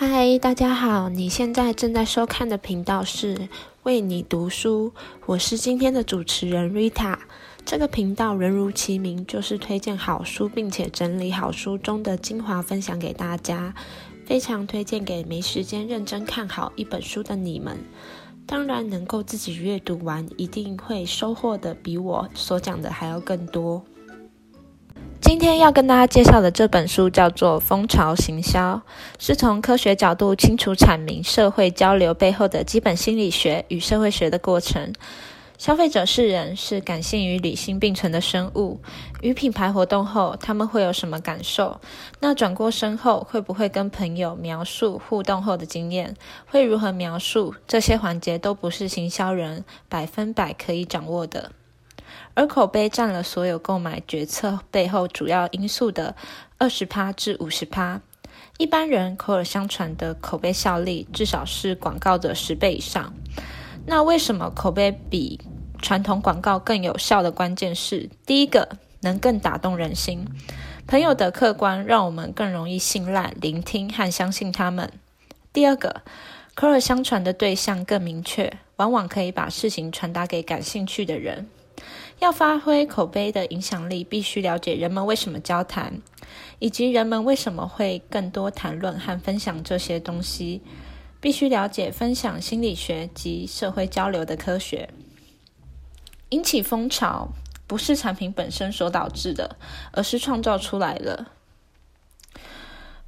嗨，大家好！你现在正在收看的频道是为你读书，我是今天的主持人 Rita。这个频道人如其名，就是推荐好书，并且整理好书中的精华分享给大家。非常推荐给没时间认真看好一本书的你们。当然，能够自己阅读完，一定会收获的比我所讲的还要更多。今天要跟大家介绍的这本书叫做《蜂巢行销》，是从科学角度清楚阐明社会交流背后的基本心理学与社会学的过程。消费者是人，是感性与理性并存的生物。与品牌活动后，他们会有什么感受？那转过身后，会不会跟朋友描述互动后的经验？会如何描述？这些环节都不是行销人百分百可以掌握的。而口碑占了所有购买决策背后主要因素的二十趴至五十趴。一般人口耳相传的口碑效力至少是广告的十倍以上。那为什么口碑比传统广告更有效的关键是：第一个，能更打动人心，朋友的客观让我们更容易信赖、聆听和相信他们；第二个，口耳相传的对象更明确，往往可以把事情传达给感兴趣的人。要发挥口碑的影响力，必须了解人们为什么交谈，以及人们为什么会更多谈论和分享这些东西。必须了解分享心理学及社会交流的科学。引起风潮不是产品本身所导致的，而是创造出来了。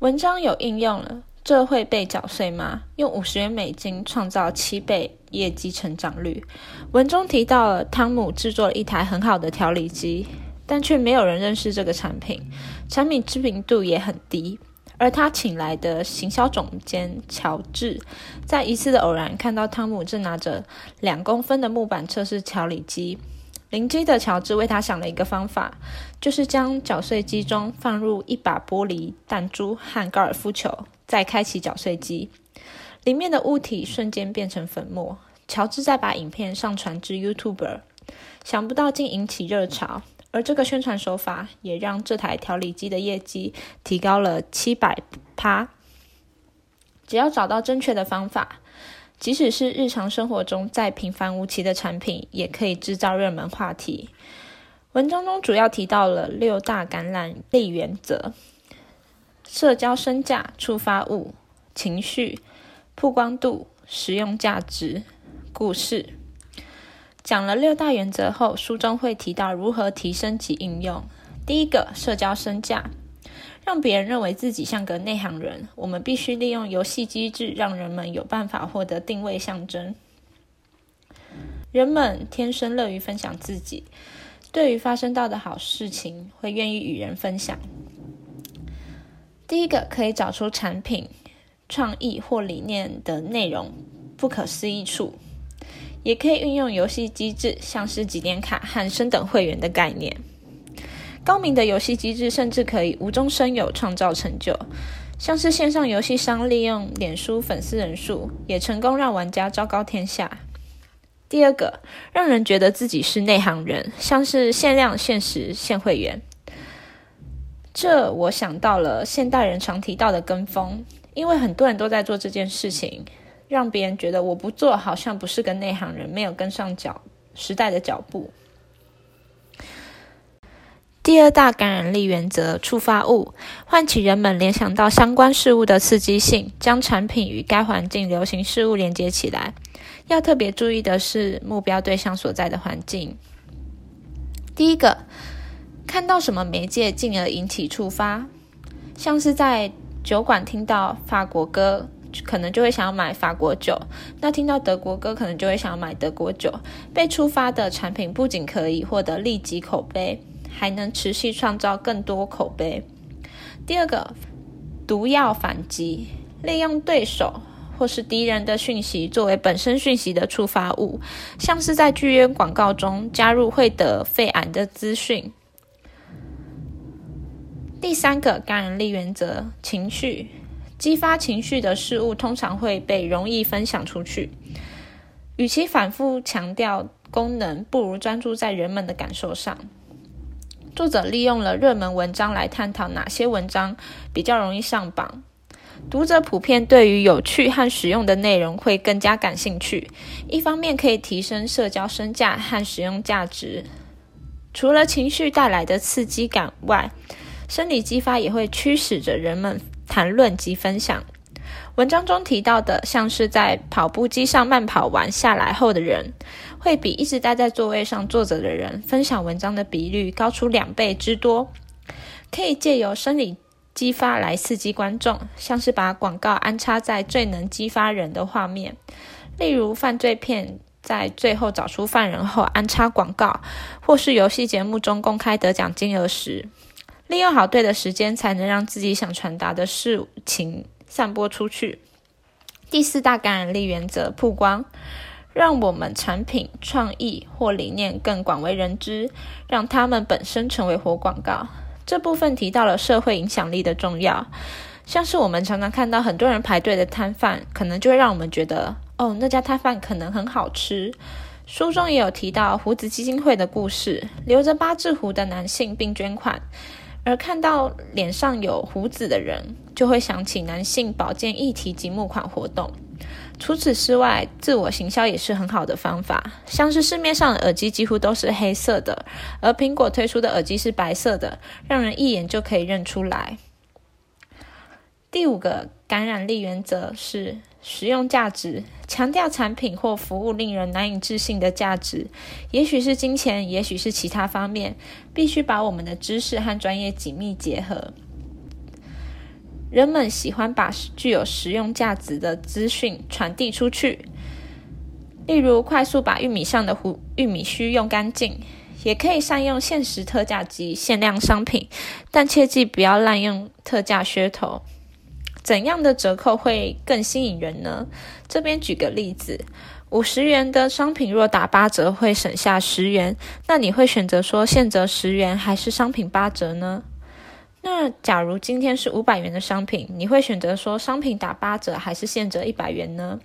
文章有应用了。这会被缴税吗？用五十元美金创造七倍业绩成长率。文中提到了汤姆制作了一台很好的调理机，但却没有人认识这个产品，产品知名度也很低。而他请来的行销总监乔治，在一次的偶然看到汤姆正拿着两公分的木板测试调理机。灵机的乔治为他想了一个方法，就是将搅碎机中放入一把玻璃弹珠和高尔夫球，再开启搅碎机，里面的物体瞬间变成粉末。乔治再把影片上传至 YouTube，想不到竟引起热潮，而这个宣传手法也让这台调理机的业绩提高了七百趴。只要找到正确的方法。即使是日常生活中再平凡无奇的产品，也可以制造热门话题。文章中主要提到了六大感染力原则：社交身价、触发物、情绪、曝光度、实用价值、故事。讲了六大原则后，书中会提到如何提升及应用。第一个，社交身价。让别人认为自己像个内行人，我们必须利用游戏机制，让人们有办法获得定位象征。人们天生乐于分享自己，对于发生到的好事情，会愿意与人分享。第一个可以找出产品创意或理念的内容不可思议处，也可以运用游戏机制，像是集点卡和升等会员的概念。高明的游戏机制甚至可以无中生有创造成就，像是线上游戏商利用脸书粉丝人数，也成功让玩家昭告天下。第二个，让人觉得自己是内行人，像是限量、限时、限会员。这我想到了现代人常提到的跟风，因为很多人都在做这件事情，让别人觉得我不做好像不是个内行人，没有跟上脚时代的脚步。第二大感染力原则：触发物，唤起人们联想到相关事物的刺激性，将产品与该环境流行事物连接起来。要特别注意的是目标对象所在的环境。第一个，看到什么媒介，进而引起触发，像是在酒馆听到法国歌，可能就会想要买法国酒；那听到德国歌，可能就会想要买德国酒。被触发的产品不仅可以获得立即口碑。还能持续创造更多口碑。第二个，毒药反击，利用对手或是敌人的讯息作为本身讯息的触发物，像是在剧院广告中加入会得肺癌的资讯。第三个感染力原则，情绪，激发情绪的事物通常会被容易分享出去。与其反复强调功能，不如专注在人们的感受上。作者利用了热门文章来探讨哪些文章比较容易上榜。读者普遍对于有趣和实用的内容会更加感兴趣。一方面可以提升社交身价和使用价值，除了情绪带来的刺激感外，生理激发也会驱使着人们谈论及分享。文章中提到的，像是在跑步机上慢跑完下来后的人，会比一直待在座位上坐着的人分享文章的比率高出两倍之多。可以借由生理激发来刺激观众，像是把广告安插在最能激发人的画面，例如犯罪片在最后找出犯人后安插广告，或是游戏节目中公开得奖金额时，利用好对的时间，才能让自己想传达的事情。散播出去。第四大感染力原则：曝光，让我们产品、创意或理念更广为人知，让他们本身成为活广告。这部分提到了社会影响力的重要，像是我们常常看到很多人排队的摊贩，可能就会让我们觉得，哦，那家摊贩可能很好吃。书中也有提到胡子基金会的故事，留着八字胡的男性并捐款。而看到脸上有胡子的人，就会想起男性保健议题及募款活动。除此之外，自我行销也是很好的方法。像是市面上的耳机几乎都是黑色的，而苹果推出的耳机是白色的，让人一眼就可以认出来。第五个感染力原则是实用价值，强调产品或服务令人难以置信的价值，也许是金钱，也许是其他方面，必须把我们的知识和专业紧密结合。人们喜欢把具有实用价值的资讯传递出去，例如快速把玉米上的糊玉米须用干净，也可以善用限时特价及限量商品，但切记不要滥用特价噱头。怎样的折扣会更吸引人呢？这边举个例子，五十元的商品若打八折会省下十元，那你会选择说现折十元还是商品八折呢？那假如今天是五百元的商品，你会选择说商品打八折还是现折一百元呢？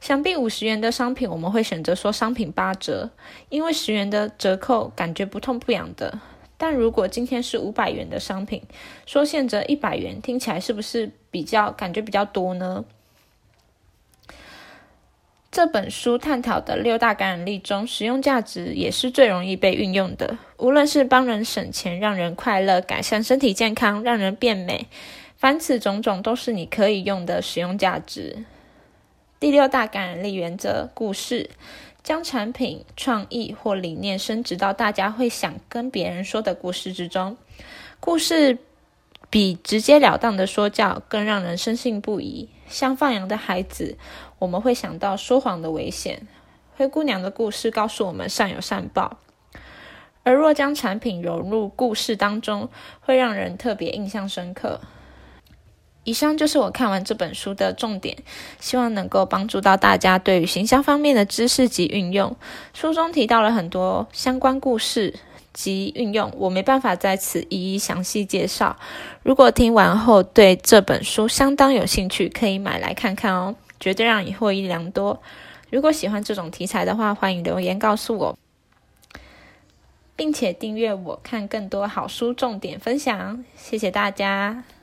想必五十元的商品我们会选择说商品八折，因为十元的折扣感觉不痛不痒的。但如果今天是五百元的商品，说现折一百元，听起来是不是比较感觉比较多呢？这本书探讨的六大感染力中，实用价值也是最容易被运用的。无论是帮人省钱、让人快乐、改善身体健康、让人变美，凡此种种都是你可以用的实用价值。第六大感染力原则：故事。将产品、创意或理念升值到大家会想跟别人说的故事之中。故事比直截了当的说教更让人深信不疑。像放羊的孩子，我们会想到说谎的危险；灰姑娘的故事告诉我们善有善报。而若将产品融入故事当中，会让人特别印象深刻。以上就是我看完这本书的重点，希望能够帮助到大家对于行销方面的知识及运用。书中提到了很多相关故事及运用，我没办法在此一一详细介绍。如果听完后对这本书相当有兴趣，可以买来看看哦，绝对让你获益良多。如果喜欢这种题材的话，欢迎留言告诉我，并且订阅我看更多好书重点分享。谢谢大家。